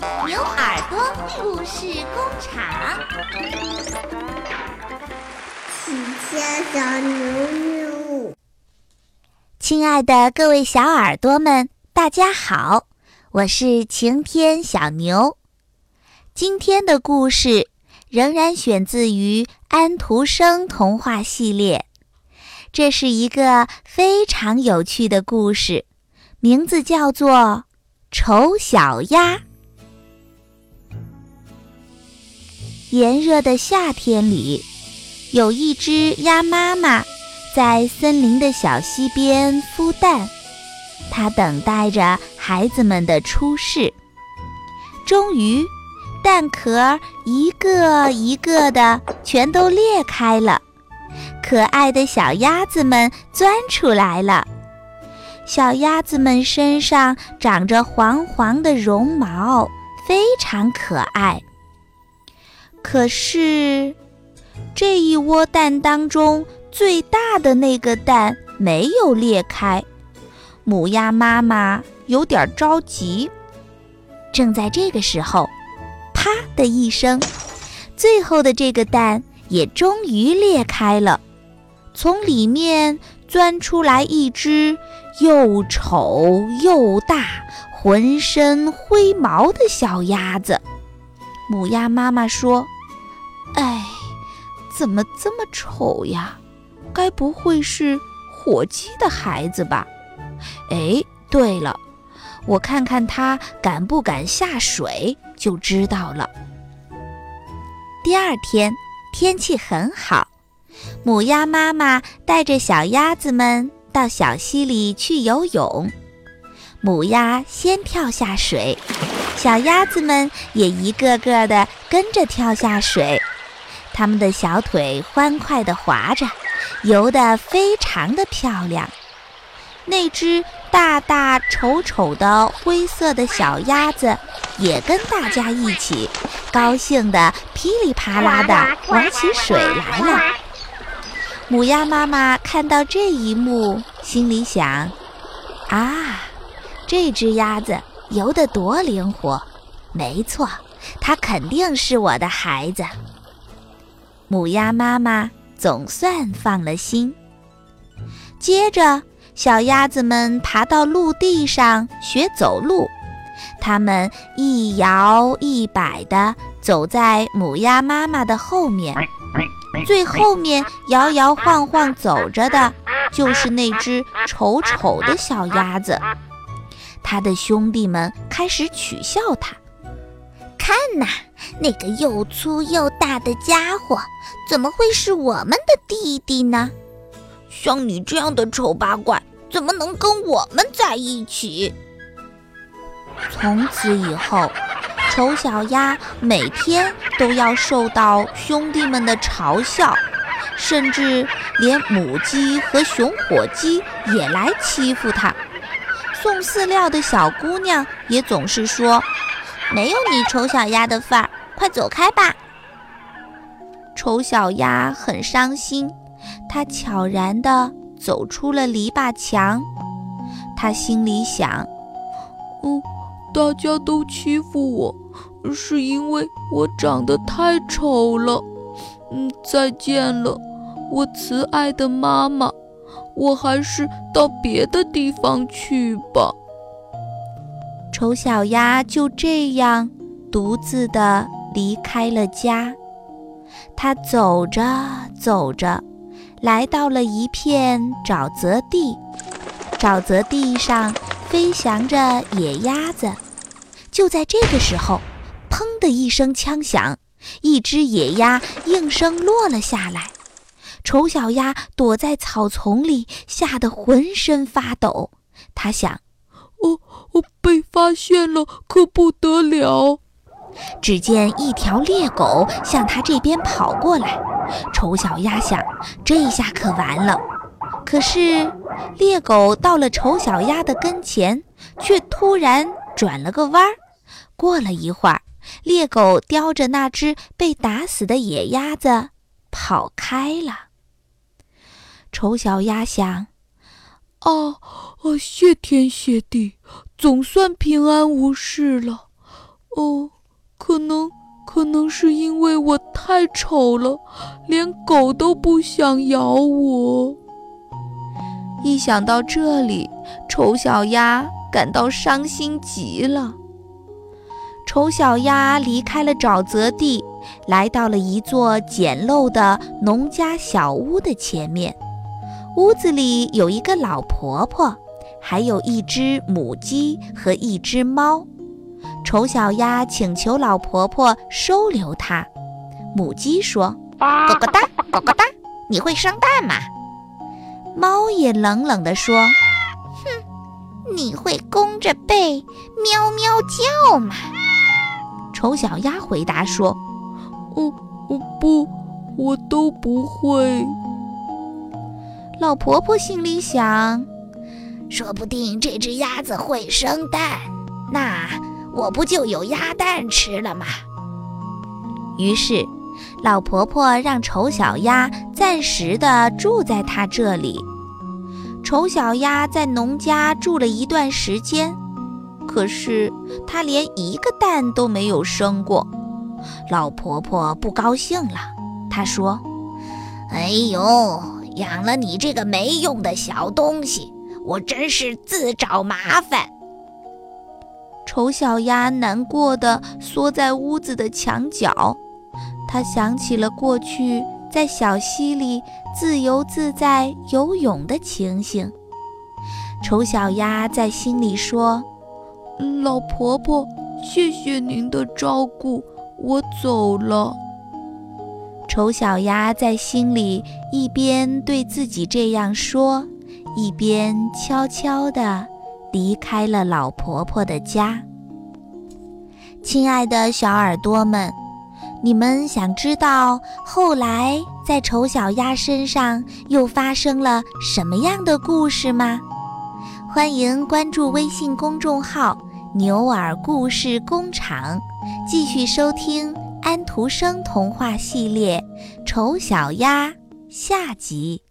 牛耳朵故事工厂。喜鹊小牛牛，亲爱的各位小耳朵们，大家好，我是晴天小牛。今天的故事仍然选自于安徒生童话系列，这是一个非常有趣的故事，名字叫做《丑小鸭》。炎热的夏天里，有一只鸭妈妈在森林的小溪边孵蛋，它等待着孩子们的出世。终于，蛋壳一个一个的全都裂开了，可爱的小鸭子们钻出来了。小鸭子们身上长着黄黄的绒毛，非常可爱。可是，这一窝蛋当中最大的那个蛋没有裂开，母鸭妈妈有点着急。正在这个时候，啪的一声，最后的这个蛋也终于裂开了，从里面钻出来一只又丑又大、浑身灰毛的小鸭子。母鸭妈妈说。哎，怎么这么丑呀？该不会是火鸡的孩子吧？哎，对了，我看看它敢不敢下水就知道了。第二天天气很好，母鸭妈妈带着小鸭子们到小溪里去游泳。母鸭先跳下水，小鸭子们也一个个的跟着跳下水。它们的小腿欢快地划着，游得非常的漂亮。那只大大丑丑的灰色的小鸭子也跟大家一起，高兴地噼里啪啦地玩起水来了。母鸭妈妈看到这一幕，心里想：啊，这只鸭子游得多灵活！没错，它肯定是我的孩子。母鸭妈妈总算放了心。接着，小鸭子们爬到陆地上学走路，它们一摇一摆地走在母鸭妈妈的后面。最后面摇摇晃晃走着的，就是那只丑丑的小鸭子。它的兄弟们开始取笑它。看呐，那个又粗又大的家伙，怎么会是我们的弟弟呢？像你这样的丑八怪，怎么能跟我们在一起？从此以后，丑小鸭每天都要受到兄弟们的嘲笑，甚至连母鸡和熊火鸡也来欺负它。送饲料的小姑娘也总是说。没有你丑小鸭的份儿，快走开吧！丑小鸭很伤心，它悄然地走出了篱笆墙。它心里想：“嗯，大家都欺负我，是因为我长得太丑了。嗯，再见了，我慈爱的妈妈，我还是到别的地方去吧。”丑小鸭就这样独自的离开了家。它走着走着，来到了一片沼泽地。沼泽地上飞翔着野鸭子。就在这个时候，砰的一声枪响，一只野鸭应声落了下来。丑小鸭躲在草丛里，吓得浑身发抖。它想。哦我，被发现了，可不得了！只见一条猎狗向他这边跑过来，丑小鸭想，这下可完了。可是猎狗到了丑小鸭的跟前，却突然转了个弯儿。过了一会儿，猎狗叼着那只被打死的野鸭子跑开了。丑小鸭想。啊啊！谢天谢地，总算平安无事了。哦，可能，可能是因为我太丑了，连狗都不想咬我。一想到这里，丑小鸭感到伤心极了。丑小鸭离开了沼泽地，来到了一座简陋的农家小屋的前面。屋子里有一个老婆婆，还有一只母鸡和一只猫。丑小鸭请求老婆婆收留它。母鸡说：“咯咯哒，咯咯哒，你会生蛋吗？”猫也冷冷地说：“哼，你会弓着背喵喵叫吗？”丑小鸭回答说：“哦，哦不，我都不会。”老婆婆心里想：“说不定这只鸭子会生蛋，那我不就有鸭蛋吃了吗？”于是，老婆婆让丑小鸭暂时的住在她这里。丑小鸭在农家住了一段时间。可是它连一个蛋都没有生过，老婆婆不高兴了。她说：“哎呦，养了你这个没用的小东西，我真是自找麻烦。”丑小鸭难过的缩在屋子的墙角，他想起了过去在小溪里自由自在游泳的情形。丑小鸭在心里说。老婆婆，谢谢您的照顾，我走了。丑小鸭在心里一边对自己这样说，一边悄悄地离开了老婆婆的家。亲爱的小耳朵们，你们想知道后来在丑小鸭身上又发生了什么样的故事吗？欢迎关注微信公众号。牛耳故事工厂，继续收听安徒生童话系列《丑小鸭》下集。